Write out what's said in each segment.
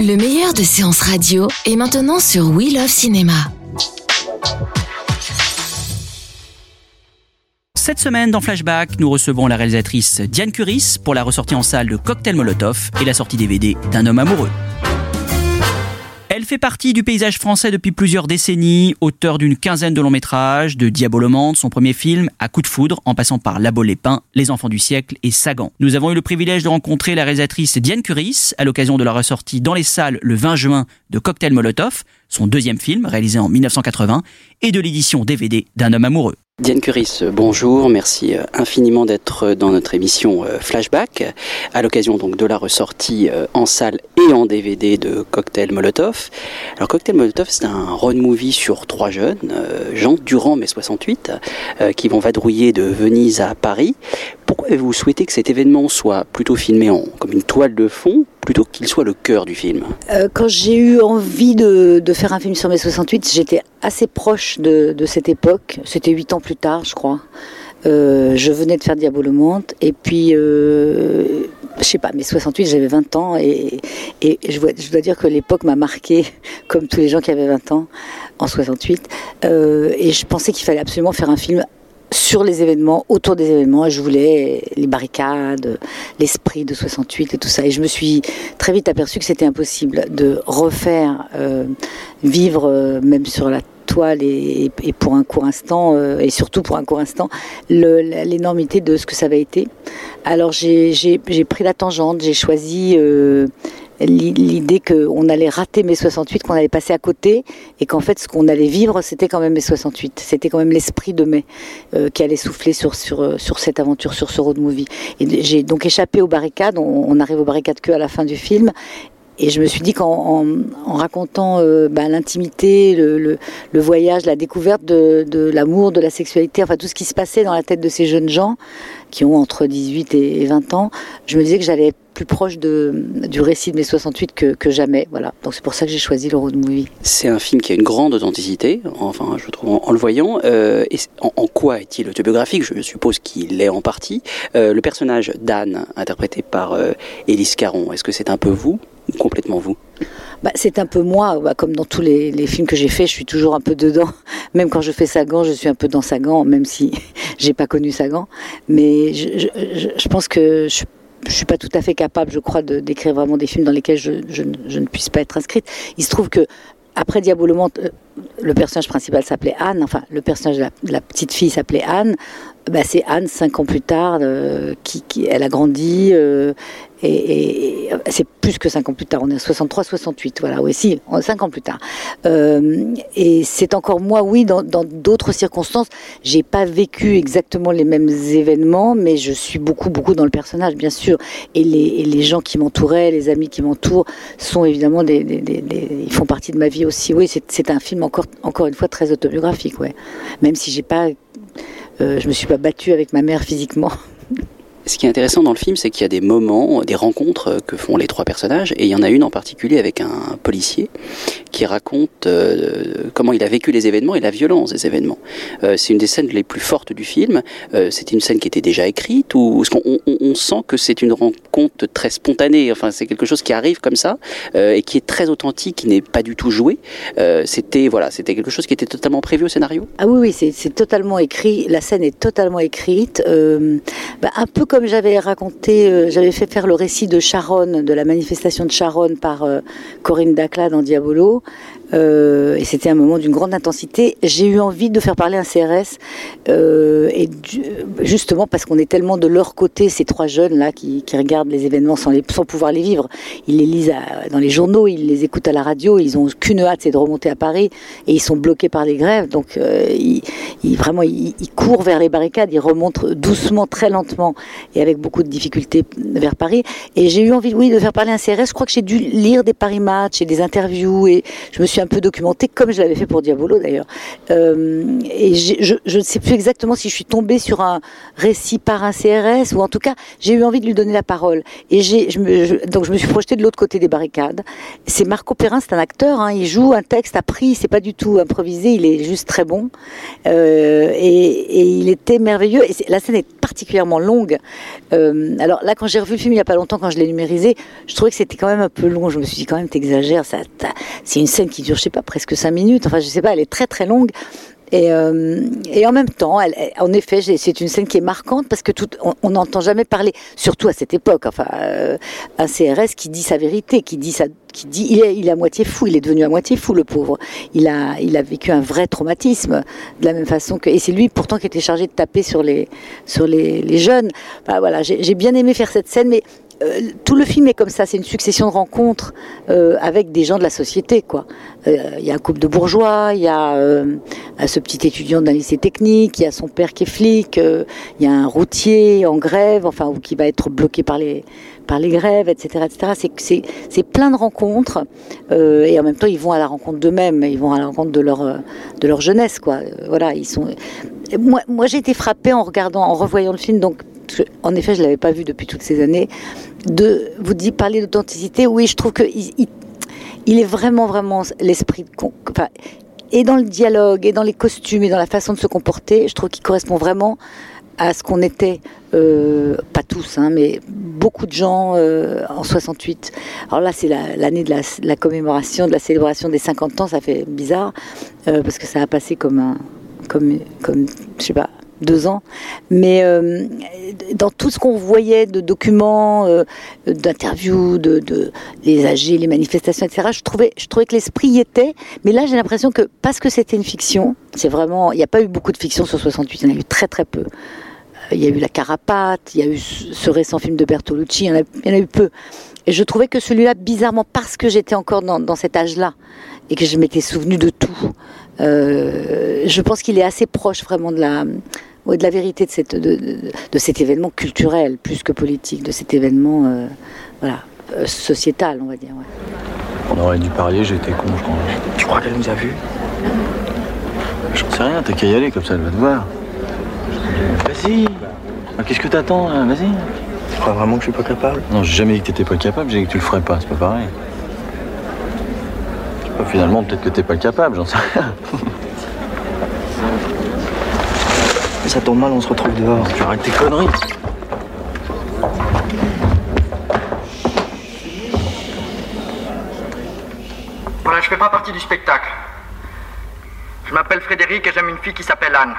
Le meilleur de séances radio est maintenant sur We Love Cinéma. Cette semaine, dans Flashback, nous recevons la réalisatrice Diane Curis pour la ressortie en salle de Cocktail Molotov et la sortie DVD d'un homme amoureux. Fait partie du paysage français depuis plusieurs décennies, auteur d'une quinzaine de longs métrages, de Diabolomante, son premier film, à coup de foudre, en passant par Labo les Pins, Les Enfants du siècle et Sagan. Nous avons eu le privilège de rencontrer la réalisatrice Diane Curis à l'occasion de la ressortie dans les salles le 20 juin de Cocktail Molotov, son deuxième film réalisé en 1980, et de l'édition DVD d'un homme amoureux. Diane Curis, bonjour, merci euh, infiniment d'être dans notre émission euh, Flashback, à l'occasion donc de la ressortie euh, en salle et en DVD de Cocktail Molotov. Alors Cocktail Molotov, c'est un road movie sur trois jeunes, Jean durant mai 68, qui vont vadrouiller de Venise à Paris. Pourquoi avez-vous souhaité que cet événement soit plutôt filmé en, comme une toile de fond plutôt qu'il soit le cœur du film euh, Quand j'ai eu envie de, de, faire un film sur mai 68, j'étais assez proche de, de cette époque. C'était huit ans plus tard, je crois. Euh, je venais de faire Diabolomante et puis euh, je sais pas, mai 68, j'avais 20 ans et, et je, dois, dire que l'époque m'a marqué, comme tous les gens qui avaient 20 ans en 68. Euh, et je pensais qu'il fallait absolument faire un film sur les événements, autour des événements. Je voulais les barricades, l'esprit de 68 et tout ça. Et je me suis très vite aperçu que c'était impossible de refaire, euh, vivre euh, même sur la toile et, pour un court instant, euh, et surtout pour un court instant, l'énormité de ce que ça avait été. Alors j'ai pris la tangente, j'ai choisi l'idée qu'on allait rater mai 68, qu'on allait passer à côté, et qu'en fait ce qu'on allait vivre, c'était quand même mai 68. C'était quand même l'esprit de mai euh, qui allait souffler sur, sur, sur cette aventure, sur ce road movie. Et j'ai donc échappé aux barricades, on, on arrive aux barricades que à la fin du film, et je me suis dit qu'en en, en racontant euh, bah, l'intimité, le, voyage, la découverte de, l'amour, de la sexualité, enfin tout ce qui se passait dans la tête de ces jeunes gens qui ont entre 18 et 20 ans, je me disais que j'allais être plus proche du récit de mes 68 que, jamais. Voilà. Donc c'est pour ça que j'ai choisi le road movie. C'est un film qui a une grande authenticité, enfin je trouve en, le voyant. Euh, en, quoi est-il autobiographique? Je suppose qu'il l'est en partie. Euh, le personnage d'Anne, interprété par Élise Caron, est-ce que c'est un peu vous? Complètement vous bah, C'est un peu moi, bah, comme dans tous les, films que j'ai faits, je suis toujours un peu dedans. Même quand je fais Sagan, je suis un peu dans Sagan, même si j'ai pas connu Sagan. Mais je, pense que je je suis pas tout à fait capable, je crois, de d'écrire vraiment des films dans lesquels je, je, ne puisse pas être inscrite. Il se trouve que après Diabolomante, le personnage principal s'appelait Anne, enfin le personnage de la petite fille s'appelait Anne. Bah, c'est Anne cinq ans plus tard euh, qui, qui, elle a grandi euh, et, et, c'est plus que cinq ans plus tard on est à 63 68 voilà. Oui si cinq ans plus tard. Euh, et c'est encore moi oui dans d'autres circonstances. J'ai pas vécu exactement les mêmes événements mais je suis beaucoup beaucoup dans le personnage bien sûr. Et les, et les gens qui m'entouraient les amis qui m'entourent sont évidemment des, des, des, des, ils font partie de ma vie aussi. Oui c'est un film encore encore une fois très autobiographique ouais. Même si j'ai pas je me suis pas battue avec ma mère physiquement. Ce qui est intéressant dans le film, c'est qu'il y a des moments, des rencontres que font les trois personnages, et il y en a une en particulier avec un policier qui raconte euh, comment il a vécu les événements et la violence des événements. Euh, c'est une des scènes les plus fortes du film. Euh, c'est une scène qui était déjà écrite, ou on, sent que c'est une rencontre très spontanée. Enfin, c'est quelque chose qui arrive comme ça euh, et qui est très authentique, qui n'est pas du tout joué. Euh, c'était voilà, c'était quelque chose qui était totalement prévu au scénario. Ah oui, oui, c'est totalement écrit. La scène est totalement écrite, euh, bah, un peu comme comme j'avais raconté, euh, j'avais fait faire le récit de Charonne, de la manifestation de Charonne par euh, Corinne Dacla dans Diabolo, Euh, et c'était un moment d'une grande intensité. J'ai eu envie de faire parler un CRS, euh, justement parce qu'on est tellement de leur côté, ces trois jeunes là qui, regardent les événements sans, pouvoir les vivre. Ils les lisent dans les journaux, ils les écoutent à la radio, ils ont qu'une hâte, c'est de remonter à Paris, et ils sont bloqués par les grèves. Donc euh, ils, vraiment, ils, courent vers les barricades, ils remontent doucement, très lentement, et avec beaucoup de difficultés vers Paris. Et j'ai eu envie, oui, de faire parler un CRS. Je crois que j'ai dû lire des Paris Match et des interviews, et je me suis un peu documentée, comme je l'avais fait pour Diabolo d'ailleurs. Euh, et je ne sais plus exactement si je suis tombée sur un récit par un CRS, ou en tout cas, j'ai eu envie de lui donner la parole. Et donc je me suis projetée de l'autre côté des barricades. C'est Marco Perrin, c'est un acteur, hein, il joue un texte appris, c'est pas du tout improvisé, il est juste très bon. Euh, et, il était merveilleux. Et la scène est particulièrement longue. Euh, alors là, quand j'ai revu le film il y a pas longtemps, quand je l'ai numérisé, je trouvais que c'était quand même un peu long. Je me suis dit quand même, t'exagères. Ça, c'est une scène qui dure, je sais pas, presque cinq minutes. Enfin, je sais pas, elle est très très longue. Et, euh, et, en même temps, elle, en effet, c'est une scène qui est marquante parce que tout, on n'entend jamais parler, surtout à cette époque, enfin, euh, un CRS qui dit sa vérité, qui dit sa, qui dit, il est, à moitié fou, il est devenu à moitié fou, le pauvre. Il a, il a vécu un vrai traumatisme, de la même façon que, et c'est lui pourtant qui était chargé de taper sur les, sur les, les jeunes. Enfin, voilà, j'ai bien aimé faire cette scène, mais euh, tout le film est comme ça, c'est une succession de rencontres euh, avec des gens de la société, quoi. Euh, il y a un couple de bourgeois, il y a ce petit étudiant d'un lycée technique, il y a son père qui est flic, il y a un routier en grève, enfin ou qui va être bloqué par les par les grèves, etc., etc. C'est c'est plein de rencontres et en même temps ils vont à la rencontre d'eux-mêmes, ils vont à la rencontre de leur de leur jeunesse, quoi. voilà, ils sont. Moi, moi j'ai été frappée en regardant, en revoyant le film, donc en effet, je ne l'avais pas vu depuis toutes ces années, de vous dit parler d'authenticité. Oui, je trouve que il, est vraiment, vraiment l'esprit. Enfin, et dans le dialogue, et dans les costumes, et dans la façon de se comporter, je trouve qu'il correspond vraiment à ce qu'on était, euh, pas tous, hein, mais beaucoup de gens euh, en 68. Alors là, c'est l'année de la, commémoration, de la célébration des 50 ans, ça fait bizarre, euh, parce que ça a passé comme un, comme, comme, je sais pas, deux ans. Mais euh, dans tout ce qu'on voyait de documents, d'interviews, de, de, les AG, les manifestations, etc., je trouvais, je trouvais que l'esprit y était. Mais là, j'ai l'impression que parce que c'était une fiction, c'est vraiment. Il n'y a pas eu beaucoup de fiction sur 68, il y en a eu très très peu. Il y a eu La Carapate, il y a eu ce récent film de Bertolucci, il y en a, il y en a eu peu. Et je trouvais que celui-là, bizarrement, parce que j'étais encore dans, dans cet âge-là, et que je m'étais souvenu de tout, euh, je pense qu'il est assez proche vraiment de la, de la vérité de, cette, de, cet événement culturel, plus que politique, de cet événement euh, voilà, euh, sociétal, on va dire. On aurait dû parier, j'étais con, je crois. Tu crois qu'elle nous a vus? J'en sais rien, t'as qu'à y aller, comme ça elle va te voir. Vas-y Qu'est-ce que t'attends, Vas-y Tu crois vraiment que je suis pas capable Non, j'ai jamais dit que t'étais pas capable, j'ai dit que tu le ferais pas, c'est pas pareil. finalement, peut-être que t'es pas capable, j'en sais rien. ça tombe mal, on se retrouve dehors. Tu arrêtes tes conneries. Voilà, je fais pas partie du spectacle. Je m'appelle Frédéric et j'aime une fille qui s'appelle Anne.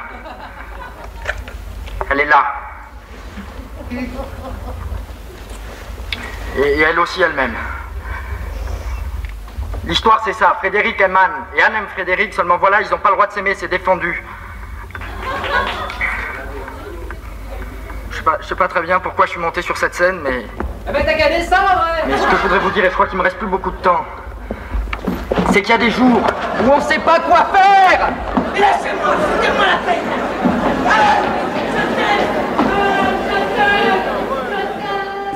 Elle est là. Et, elle aussi elle-même. L'histoire c'est ça, Frédéric aime Anne, et Anne aime Frédéric, seulement voilà, ils n'ont pas le droit de s'aimer, c'est défendu. Je sais pas très bien pourquoi je suis monté sur cette scène, mais. Eh ben t'as qu'à descendre hein. Mais ce que je voudrais vous dire, et je crois qu'il me reste plus beaucoup de temps, c'est qu'il y a des jours où on sait pas quoi faire Laissez-moi, foutez-moi la paix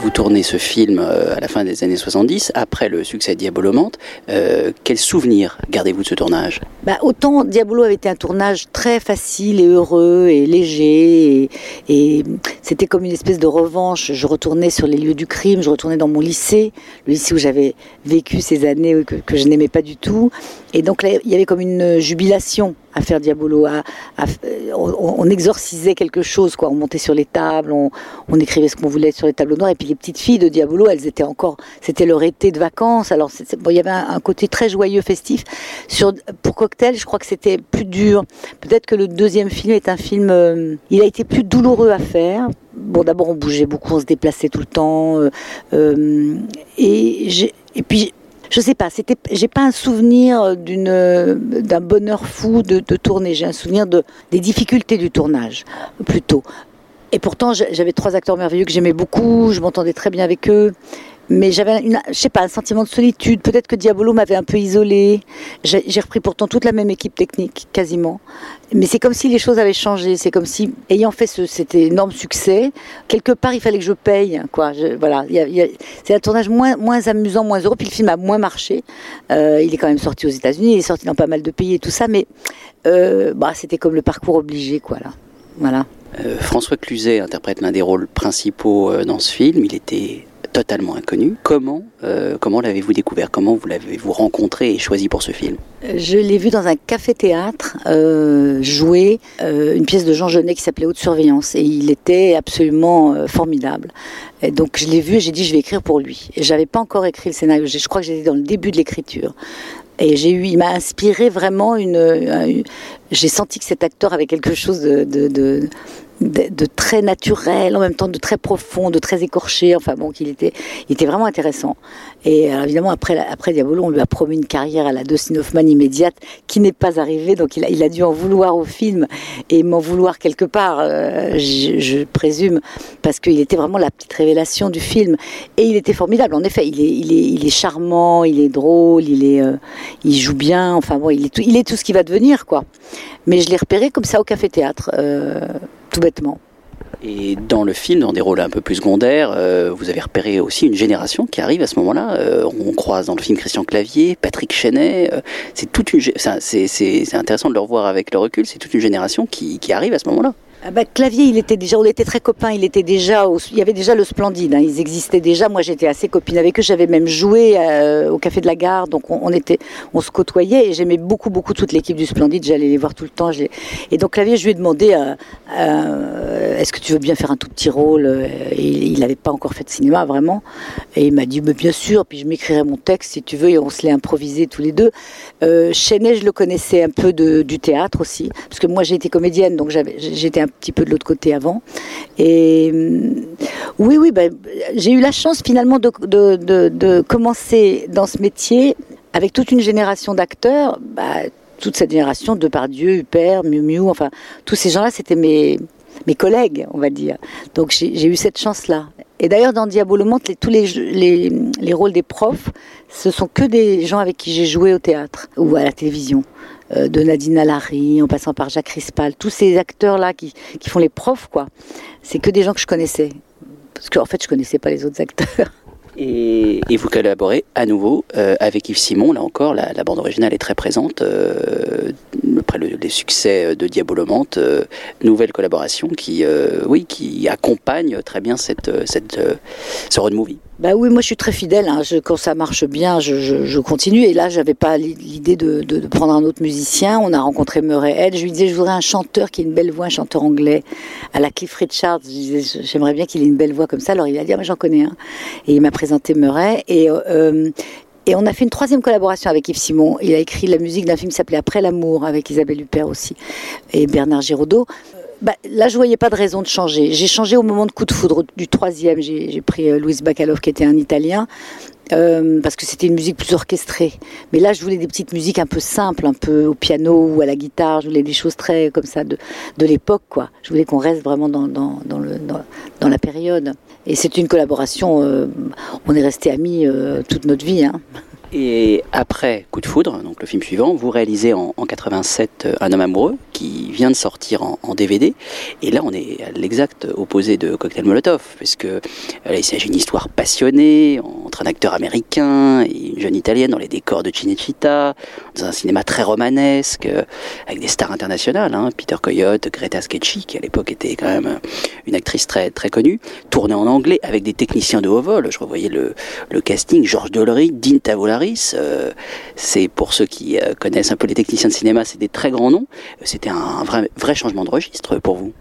Vous tournez ce film euh, à la fin des années 70, après le succès de Diabolomante. Euh, quel souvenir gardez-vous de ce tournage? Bah, Autant Diabolo avait été un tournage très facile et heureux et léger, et, c'était comme une espèce de revanche. Je retournais sur les lieux du crime, je retournais dans mon lycée, le lycée où j'avais vécu ces années que je n'aimais pas du tout. Et donc là, il y avait comme une jubilation à faire Diabolo. À, on, exorcisait quelque chose, quoi. On montait sur les tables, on, écrivait ce qu'on voulait sur les tableaux noirs. Et puis les petites filles de Diabolo, elles étaient encore, c'était leur été de vacances. Alors il y avait un, côté très joyeux, festif. Sur, pour Cocktail, je crois que c'était plus dur. Peut-être que le deuxième film est un film, euh, il a été plus douloureux à faire. Bon, d'abord on bougeait beaucoup, on se déplaçait tout le temps. Euh, euh, et, et puis je sais pas, j'ai pas un souvenir d'une, d'un bonheur fou de, tourner. J'ai un souvenir de des difficultés du tournage, plutôt. Et pourtant, j'avais trois acteurs merveilleux que j'aimais beaucoup, je m'entendais très bien avec eux mais j'avais, je sais pas, un sentiment de solitude. Peut-être que Diabolo m'avait un peu isolé. J'ai repris pourtant toute la même équipe technique, quasiment. Mais c'est comme si les choses avaient changé. C'est comme si, ayant fait ce, cet énorme succès, quelque part, il fallait que je paye. Quoi. Voilà, c'est un tournage moins, moins amusant, moins heureux. Puis le film a moins marché. Euh, il est quand même sorti aux États-Unis. Il est sorti dans pas mal de pays et tout ça. Mais euh, bah, c'était comme le parcours obligé, quoi. Là. Voilà. Euh, François Cluzet interprète l'un des rôles principaux dans ce film. Il était totalement inconnu. Comment, euh, comment l'avez-vous découvert? Comment vous l'avez-vous rencontré et choisi pour ce film? Je l'ai vu dans un café-théâtre euh, jouer euh, une pièce de Jean Genet qui s'appelait Haute Surveillance et il était absolument euh, formidable. Et donc je l'ai vu et j'ai dit je vais écrire pour lui. Et j'avais pas encore écrit le scénario. Je crois que j'étais dans le début de l'écriture. Et j'ai eu, il m'a inspiré vraiment une. j'ai senti que cet acteur avait quelque chose de, très naturel, en même temps de très profond, de très écorché. Enfin bon, qu'il était, il était vraiment intéressant. Et alors, évidemment, après, après Diabolo, on lui a promis une carrière à la Dustin Hoffman immédiate, qui n'est pas arrivée. Donc il a, il a dû en vouloir au film et m'en vouloir quelque part, euh, je, présume, parce qu'il était vraiment la petite révélation du film. Et il était formidable. En effet, il est, il est, charmant, il est drôle, il est, euh, il joue bien. Enfin bon, il est tout, il est tout ce qui va devenir, quoi. Mais je l'ai repéré comme ça au café théâtre. Euh, tout bêtement. Et dans le film, dans des rôles un peu plus secondaires, euh, vous avez repéré aussi une génération qui arrive à ce moment-là. Euh, on croise dans le film Christian Clavier, Patrick Chenet. Euh, c'est une, c'est intéressant de le revoir avec le recul. C'est toute une génération qui, qui arrive à ce moment-là. Ah bah, Clavier, il était déjà, on était très copains. Il était déjà, il y avait déjà le Splendide. Hein, ils existaient déjà. Moi, j'étais assez copine avec eux. J'avais même joué euh, au Café de la Gare, donc on, était, on se côtoyait. Et j'aimais beaucoup, beaucoup toute l'équipe du Splendide. J'allais les voir tout le temps. Et donc Clavier, je lui ai demandé, euh, euh, est-ce que tu veux bien faire un tout petit rôle Il n'avait pas encore fait de cinéma vraiment. Et il m'a dit, mais bien sûr. Puis je m'écrirai mon texte si tu veux. Et on se l'est improvisé tous les deux. Chenet, je le connaissais un peu du théâtre aussi, parce que moi j'ai été comédienne, donc j'étais un petit peu de l'autre côté avant. Et oui, oui, ben, j'ai eu la chance finalement de, de, de, commencer dans ce métier avec toute une génération d'acteurs. Bah, toute cette génération, Depardieu, Huppert, Miu Miu, enfin, tous ces gens-là, c'était mes, mes collègues, on va dire. Donc j'ai eu cette chance-là. Et d'ailleurs, dans Diabolo Monte, les, tous les, les, les, rôles des profs, ce sont que des gens avec qui j'ai joué au théâtre ou à la télévision. Euh, de Nadine Alary, en passant par Jacques Rispal, tous ces acteurs-là qui, qui font les profs, quoi. C'est que des gens que je connaissais. Parce qu'en en fait, je connaissais pas les autres acteurs. Et, vous collaborez à nouveau euh, avec Yves Simon. Là encore, la, bande originale est très présente. Euh, après le, les succès de Diabolomante, nouvelle collaboration qui, oui, qui accompagne très bien cette, cette, ce road movie. Bah oui, moi je suis très fidèle. Hein. Quand ça marche bien, je, continue. Et là, j'avais pas l'idée de, prendre un autre musicien. On a rencontré Murray Head. Je lui disais, je voudrais un chanteur qui ait une belle voix, un chanteur anglais, à la Cliff Richards. Je disais, j'aimerais bien qu'il ait une belle voix comme ça. Alors il a dit, ah, mais j'en connais un. Et il m'a présenté Murray. Et euh, et on a fait une troisième collaboration avec Yves Simon. Il a écrit la musique d'un film qui s'appelait Après l'amour avec Isabelle Huppert aussi et Bernard Giraudot. Bah, là, je voyais pas de raison de changer. J'ai changé au moment de coup de foudre du troisième. J'ai pris euh, Bacalov, qui était un Italien, euh, parce que c'était une musique plus orchestrée. Mais là, je voulais des petites musiques un peu simples, un peu au piano ou à la guitare. Je voulais des choses très comme ça de, de l'époque, quoi. Je voulais qu'on reste vraiment dans, dans, le, dans la période. Et c'est une collaboration. Euh, on est resté amis euh, toute notre vie. Hein. Et après Coup de foudre, donc le film suivant, vous réalisez en, en 87 Un homme amoureux qui vient de sortir en, DVD. Et là, on est à l'exact opposé de Cocktail Molotov, puisque là, il s'agit d'une histoire passionnée entre un acteur américain et une jeune italienne dans les décors de Cinecittà, dans un cinéma très romanesque, avec des stars internationales, hein, Peter Coyote, Greta Scacchi, qui à l'époque était quand même une actrice très très connue, tournée en anglais avec des techniciens de haut vol. Je revoyais le, le casting, Georges Dollery, Dean Tavolari, euh, c'est pour ceux qui euh, connaissent un peu les techniciens de cinéma, c'est des très grands noms. C'était un vrai, vrai changement de registre pour vous.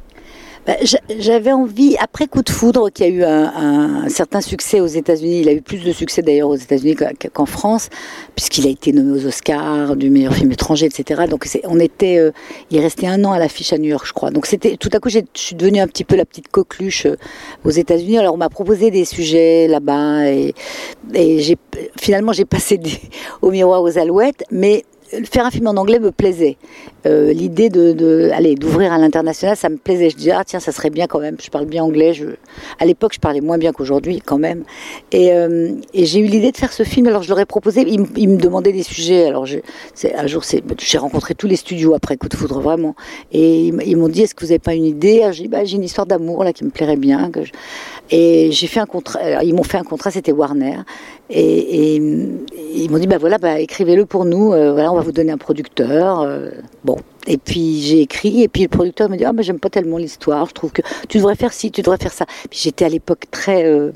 Bah, j'avais envie, après Coup de foudre, qui a eu un, certain succès aux États-Unis, il a eu plus de succès d'ailleurs aux États-Unis qu'en France, puisqu'il a été nommé aux Oscars du meilleur film étranger, etc. Donc on était, euh, il est resté un an à l'affiche à New York, je crois. Donc c'était tout à coup, je suis devenue un petit peu la petite coqueluche euh, aux États-Unis. Alors on m'a proposé des sujets là-bas et, finalement j'ai passé au miroir aux alouettes, mais faire un film en anglais me plaisait. Euh, l'idée de, aller d'ouvrir à l'international, ça me plaisait. Je disais ah tiens ça serait bien quand même. Je parle bien anglais. Je... À l'époque je parlais moins bien qu'aujourd'hui quand même. Et, euh, j'ai eu l'idée de faire ce film. Alors je leur ai proposé. Ils, me demandaient des sujets. Alors un jour j'ai rencontré tous les studios après Coup de foudre vraiment. Et ils, m'ont dit est-ce que vous n'avez pas une idée? J'ai dit bah, j'ai une histoire d'amour là qui me plairait bien. Et j'ai fait un contrat. Ils m'ont fait un contrat. C'était Warner. Et, ils m'ont dit, bah voilà, bah, écrivez-le pour nous, euh, voilà, on va vous donner un producteur. Euh, bon. Et puis j'ai écrit, et puis le producteur me dit, ah, mais j'aime pas tellement l'histoire, je trouve que tu devrais faire ci, tu devrais faire ça. Puis j'étais à l'époque très, euh,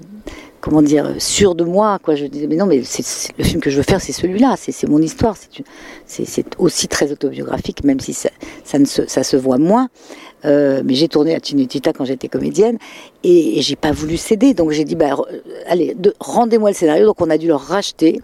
comment dire, sûre de moi, quoi. Je disais, mais non, mais le film que je veux faire, c'est celui-là, c'est, mon histoire, c'est, aussi très autobiographique, même si ça, ça, ne se, ça se voit moins. Euh, mais j'ai tourné à Tinutita quand j'étais comédienne et, j'ai pas voulu céder. Donc j'ai dit, bah, allez, rendez-moi le scénario. Donc on a dû leur racheter.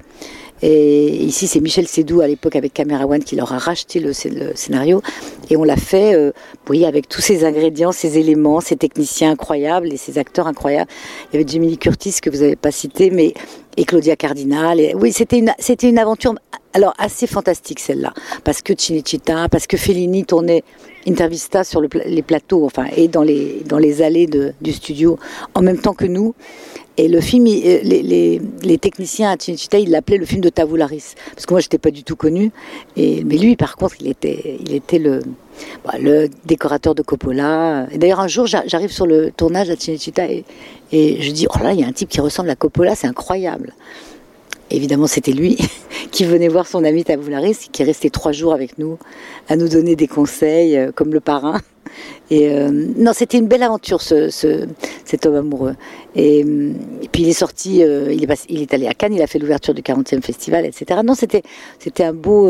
Et ici, c'est Michel Sédou à l'époque avec Camera One qui leur a racheté le, scénario. Et on l'a fait, euh, oui, avec tous ces ingrédients, ces éléments, ces techniciens incroyables et ces acteurs incroyables. Il y avait Jamie Curtis que vous n'avez pas cité, mais et Claudia Cardinal. Oui, c'était une, une aventure alors assez fantastique celle-là, parce que Cinecittà, parce que Fellini tournait Intervista sur les plateaux, enfin, et dans les, dans les allées de, du studio en même temps que nous. Et le film, euh, les, techniciens à Cinecittà, ils l'appelaient le film de Tavularis, parce que moi, j'étais pas du tout connu. Et, mais lui, par contre, il était, il était le, bah, décorateur de Coppola. Et d'ailleurs, un jour, j'arrive sur le tournage à Cinecittà et, et je dis, oh là, il y a un type qui ressemble à Coppola, c'est incroyable. Évidemment, c'était lui qui venait voir son ami Tavoularis, qui est resté trois jours avec nous, à nous donner des conseils, euh, comme le parrain. Euh, non, c'était une belle aventure, ce, cet homme amoureux. Et, puis il est sorti, euh, il, est allé à Cannes, il a fait l'ouverture du 40e festival, etc. Non, c'était, un beau,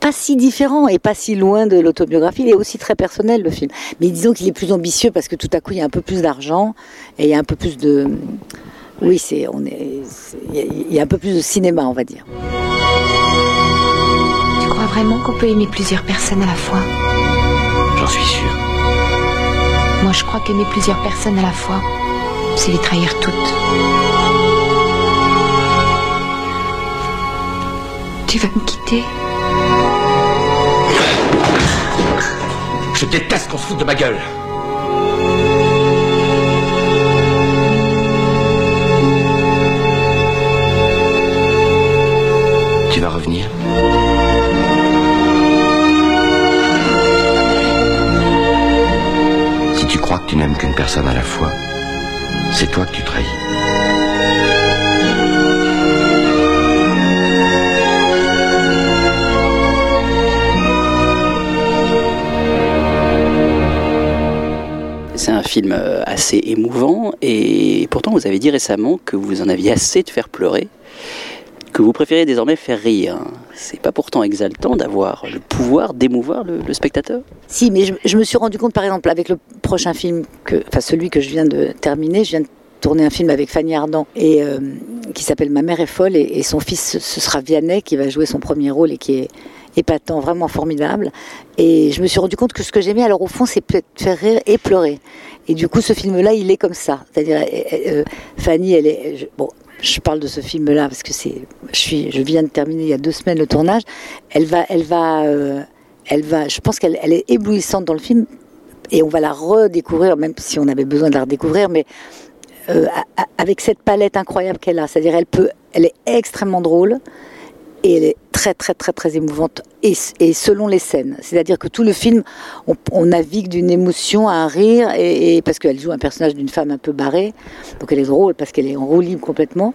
pas si différent et pas si loin de l'autobiographie. Il est aussi très personnel le film. Mais disons qu'il est plus ambitieux parce que tout à coup il y a un peu plus d'argent et il y a un peu plus de oui, c'est, il y a un peu plus de cinéma, on va dire. Tu crois vraiment qu'on peut aimer plusieurs personnes à la fois? Suis sûr. Moi, je crois qu'aimer plusieurs personnes à la fois, c'est les trahir toutes. Tu vas me quitter? Je déteste qu'on se foute de ma gueule. Tu vas revenir? N'aimes qu'une personne à la fois, c'est toi que tu trahis. C'est un film euh, assez émouvant et pourtant vous avez dit récemment que vous en aviez assez de faire pleurer que vous préférez désormais faire rire. C'est pas pourtant exaltant d'avoir le pouvoir d'émouvoir le, spectateur Si, mais je, me suis rendu compte, par exemple, avec le prochain film, enfin celui que je viens de terminer, je viens de tourner un film avec Fanny Ardant et euh, qui s'appelle Ma mère est folle et, son fils ce sera Vianney qui va jouer son premier rôle et qui est épatant, vraiment formidable. Et je me suis rendu compte que ce que j'aimais, alors au fond, c'est peut-être faire rire et pleurer. Et du coup, ce film-là, il est comme ça. C'est-à-dire, euh, euh, Fanny, elle est, bon, je parle de ce film-là parce que c'est, je viens de terminer il y a deux semaines le tournage. Elle va, elle va, euh, elle va. Je pense qu'elle elle est éblouissante dans le film et on va la redécouvrir, même si on avait besoin de la redécouvrir, mais euh, avec cette palette incroyable qu'elle a. C'est-à-dire, elle peut, elle est extrêmement drôle et elle est très très très très émouvante et, selon les scènes. C'est-à-dire que tout le film, on, navigue d'une émotion à un rire et, parce qu'elle joue un personnage d'une femme un peu barrée, donc elle est drôle parce qu'elle est en roue libre complètement.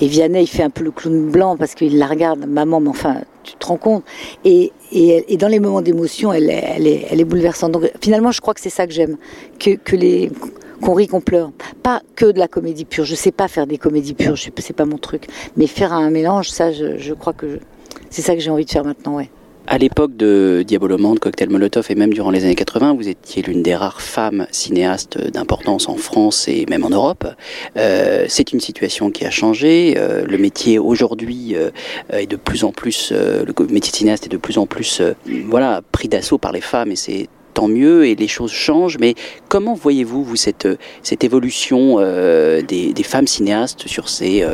Et Vianney, il fait un peu le clown blanc parce qu'il la regarde, maman, mais enfin, tu te rends compte. Et, et, dans les moments d'émotion, elle, elle, est, elle est bouleversante. Donc finalement, je crois que c'est ça que j'aime, que, que les qu'on rit, qu'on pleure. Pas que de la comédie pure. Je sais pas faire des comédies pures, c'est pas mon truc. Mais faire un mélange, ça, je, crois que c'est ça que j'ai envie de faire maintenant, ouais. À l'époque de Diabolomande, Cocktail Molotov et même durant les années 80, vous étiez l'une des rares femmes cinéastes d'importance en France et même en Europe. Euh, c'est une situation qui a changé. Euh, le métier aujourd'hui euh, est de plus en plus, le métier de cinéaste est de plus en plus, voilà, pris d'assaut par les femmes et c'est mieux et les choses changent. Mais comment voyez-vous vous cette cette évolution euh, des, femmes cinéastes sur ces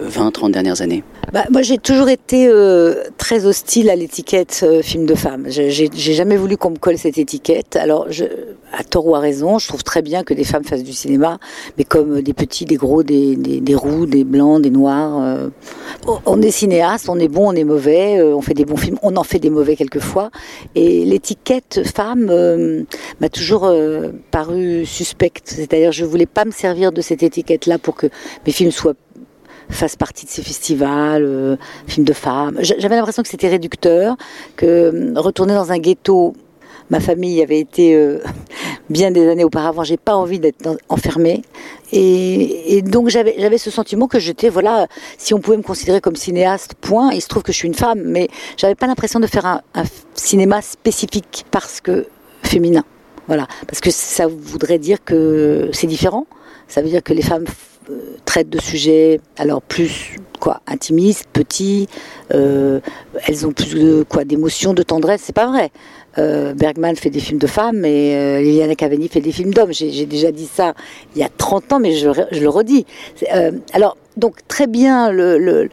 20-30 dernières années? Bah, moi, j'ai toujours été euh, très hostile à l'étiquette euh, film de femme. J'ai jamais voulu qu'on me colle cette étiquette. Alors, à tort ou à raison, je trouve très bien que des femmes fassent du cinéma, mais comme des petits, des gros, des, roux, des blancs, des noirs. Euh, on est cinéaste, on est bon, on est mauvais, euh, on fait des bons films, on en fait des mauvais quelquefois. Et l'étiquette femme euh, m'a toujours euh, paru suspecte. C'est-à-dire, je voulais pas me servir de cette étiquette-là pour que mes films soient fasse partie de ces festivals, euh, films de femmes. J'avais l'impression que c'était réducteur, que retourner dans un ghetto, ma famille avait été bien des années auparavant, j'ai pas envie d'être enfermée. Et, donc j'avais ce sentiment que j'étais voilà, si on pouvait me considérer comme cinéaste, point. Il se trouve que je suis une femme, mais j'avais pas l'impression de faire un cinéma spécifique parce que féminin. Voilà, parce que ça voudrait dire que c'est différent. Ça veut dire que les femmes traitent de sujets alors plus quoi intimistes, petits. Euh, elles ont plus de quoi d'émotions, de tendresse. C'est pas vrai. Euh, Bergman fait des films de femmes et euh, Liliana Cavani fait des films d'hommes. J'ai déjà dit ça il y a 30 ans, mais je, le redis. Euh, alors donc très bien le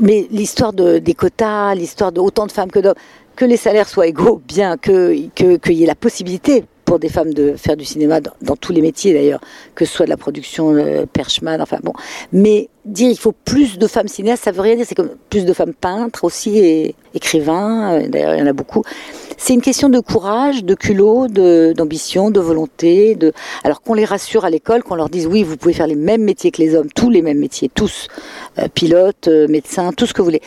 mais l'histoire de des quotas, l'histoire de autant de femmes que d'hommes, que les salaires soient égaux, bien que qu'il que y ait la possibilité pour des femmes de faire du cinéma dans, tous les métiers d'ailleurs, que ce soit de la production euh, Perchman, enfin bon. Mais dire il faut plus de femmes cinéastes, ça veut rien dire. C'est comme plus de femmes peintres aussi et écrivains. Euh, d'ailleurs, il y en a beaucoup. C'est une question de courage, de culot, d'ambition, de, volonté. Alors qu'on les rassure à l'école, qu'on leur dise oui, vous pouvez faire les mêmes métiers que les hommes, tous les mêmes métiers, tous, euh, pilotes, euh, médecins, tout ce que vous voulez.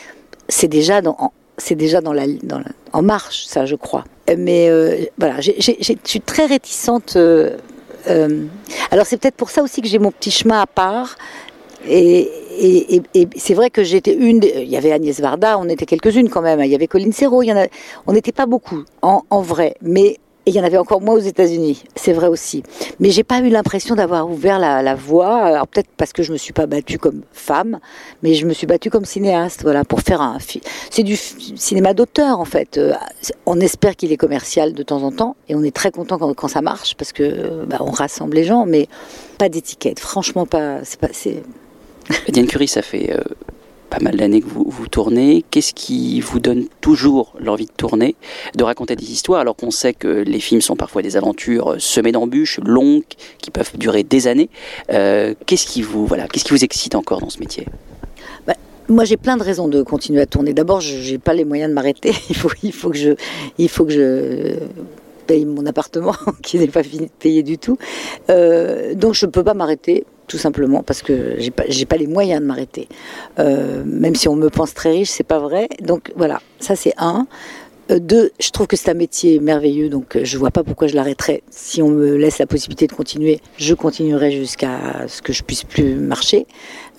C'est déjà dans c'est déjà dans la, dans la, en marche, ça, je crois. Mais euh, voilà, je suis très réticente. Euh, euh, alors c'est peut-être pour ça aussi que j'ai mon petit chemin à part. Et, et c'est vrai que j'étais une. Il y avait Agnès Varda, on était quelques-unes quand même. Il y avait Colline Serrault, il y en a. On n'était pas beaucoup en, en vrai, mais et il y en avait encore moins aux États-Unis, c'est vrai aussi. Mais j'ai pas eu l'impression d'avoir ouvert la, voie. Alors peut-être parce que je me suis pas battue comme femme, mais je me suis battue comme cinéaste, voilà, pour faire un film. C'est du cinéma d'auteur en fait. On espère qu'il est commercial de temps en temps, et on est très content quand, ça marche parce que bah, on rassemble les gens, mais pas d'étiquette. Franchement, pas. C'est pas. Diane Curie, ça fait. Euh pas mal d'années que vous, vous tournez. Qu'est-ce qui vous donne toujours l'envie de tourner, de raconter des histoires, alors qu'on sait que les films sont parfois des aventures semées d'embûches, longues, qui peuvent durer des années. Euh, qu'est-ce qui vous voilà, qu'est-ce qui vous excite encore dans ce métier? Bah, moi, j'ai plein de raisons de continuer à tourner. D'abord, je n'ai pas les moyens de m'arrêter. Il faut, il faut que je, il faut que je paye mon appartement qui n'est pas payé du tout. Euh, donc, je ne peux pas m'arrêter tout simplement parce que j'ai pas pas les moyens de m'arrêter. Euh, même si on me pense très riche, c'est pas vrai. Donc voilà, ça c'est un. Euh, deux, je trouve que c'est un métier merveilleux, donc je vois pas pourquoi je l'arrêterais. Si on me laisse la possibilité de continuer, je continuerai jusqu'à ce que je puisse plus marcher.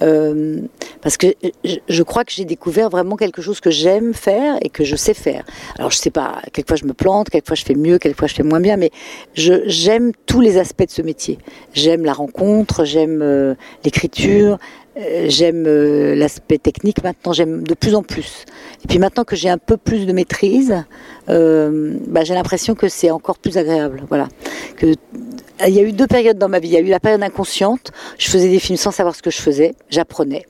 Euh, parce que je, crois que j'ai découvert vraiment quelque chose que j'aime faire et que je sais faire. Alors je sais pas, quelquefois je me plante, quelquefois je fais mieux, quelquefois je fais moins bien, mais j'aime tous les aspects de ce métier. J'aime la rencontre, j'aime euh, l'écriture, euh, j'aime euh, l'aspect technique maintenant, j'aime de plus en plus. Et puis maintenant que j'ai un peu plus de maîtrise, euh, bah, j'ai l'impression que c'est encore plus agréable. Voilà. Il y a eu deux périodes dans ma vie. Il y a eu la période inconsciente. Je faisais des films sans savoir ce que je faisais. J'apprenais.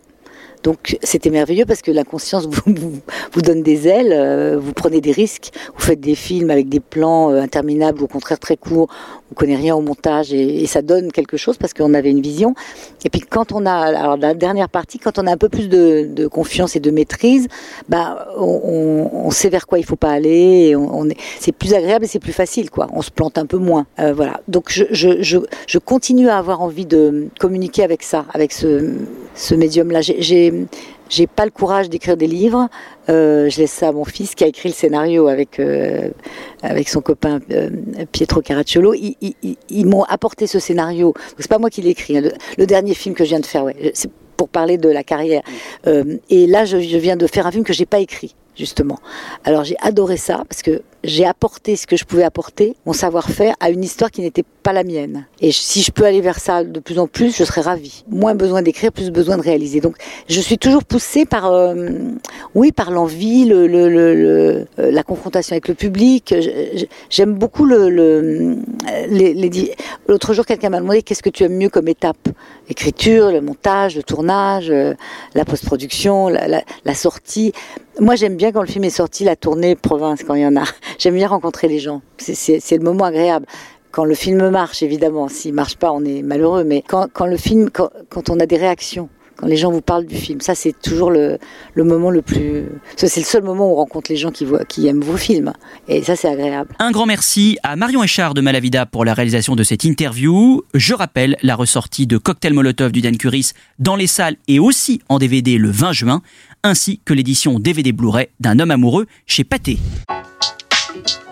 Donc c'était merveilleux parce que l'inconscience vous, vous, donne des ailes, euh, vous prenez des risques, vous faites des films avec des plans euh, interminables, au contraire très courts, on connaît rien au montage et, ça donne quelque chose parce qu'on avait une vision. Et puis quand on a, alors la dernière partie, quand on a un peu plus de, confiance et de maîtrise, bah on, sait vers quoi il faut pas aller, c'est plus agréable et c'est plus facile quoi. On se plante un peu moins, euh, voilà. Donc je continue à avoir envie de communiquer avec ça, avec ce, ce médium-là. J'ai pas le courage d'écrire des livres. Euh, je laisse ça à mon fils qui a écrit le scénario avec euh, avec son copain euh, Pietro Caracciolo. Ils, m'ont apporté ce scénario. C'est pas moi qui l'ai écrit. Hein. Le, dernier film que je viens de faire, ouais, c'est pour parler de la carrière. Et là, je, je, viens de faire un film que j'ai pas écrit. justement. Alors j'ai adoré ça parce que j'ai apporté ce que je pouvais apporter, mon savoir-faire, à une histoire qui n'était pas la mienne. Et si je peux aller vers ça de plus en plus, je serais ravie. Moins besoin d'écrire, plus besoin de réaliser. Donc je suis toujours poussée par, euh, oui, par l'envie, le, le, le, euh, la confrontation avec le public. J'aime beaucoup le, les. L'autre jour, quelqu'un m'a demandé qu'est-ce que tu aimes mieux comme étape? L'écriture, le montage, le tournage, euh, la post-production, la sortie. Moi, j'aime bien quand le film est sorti, la tournée province, quand il y en a. J'aime bien rencontrer les gens. C'est le moment agréable. Quand le film marche, évidemment. S'il marche pas, on est malheureux. Mais quand, le film, quand, on a des réactions, quand les gens vous parlent du film, ça c'est toujours le, moment le plus. C'est le seul moment où on rencontre les gens qui aiment vos films. Et ça c'est agréable. Un grand merci à Marion Echard de Malavida pour la réalisation de cette interview. Je rappelle la ressortie de Cocktail Molotov du Dan Curis dans les salles et aussi en DVD le 20 juin ainsi que l'édition DVD Blu-ray d'un homme amoureux chez Pathé.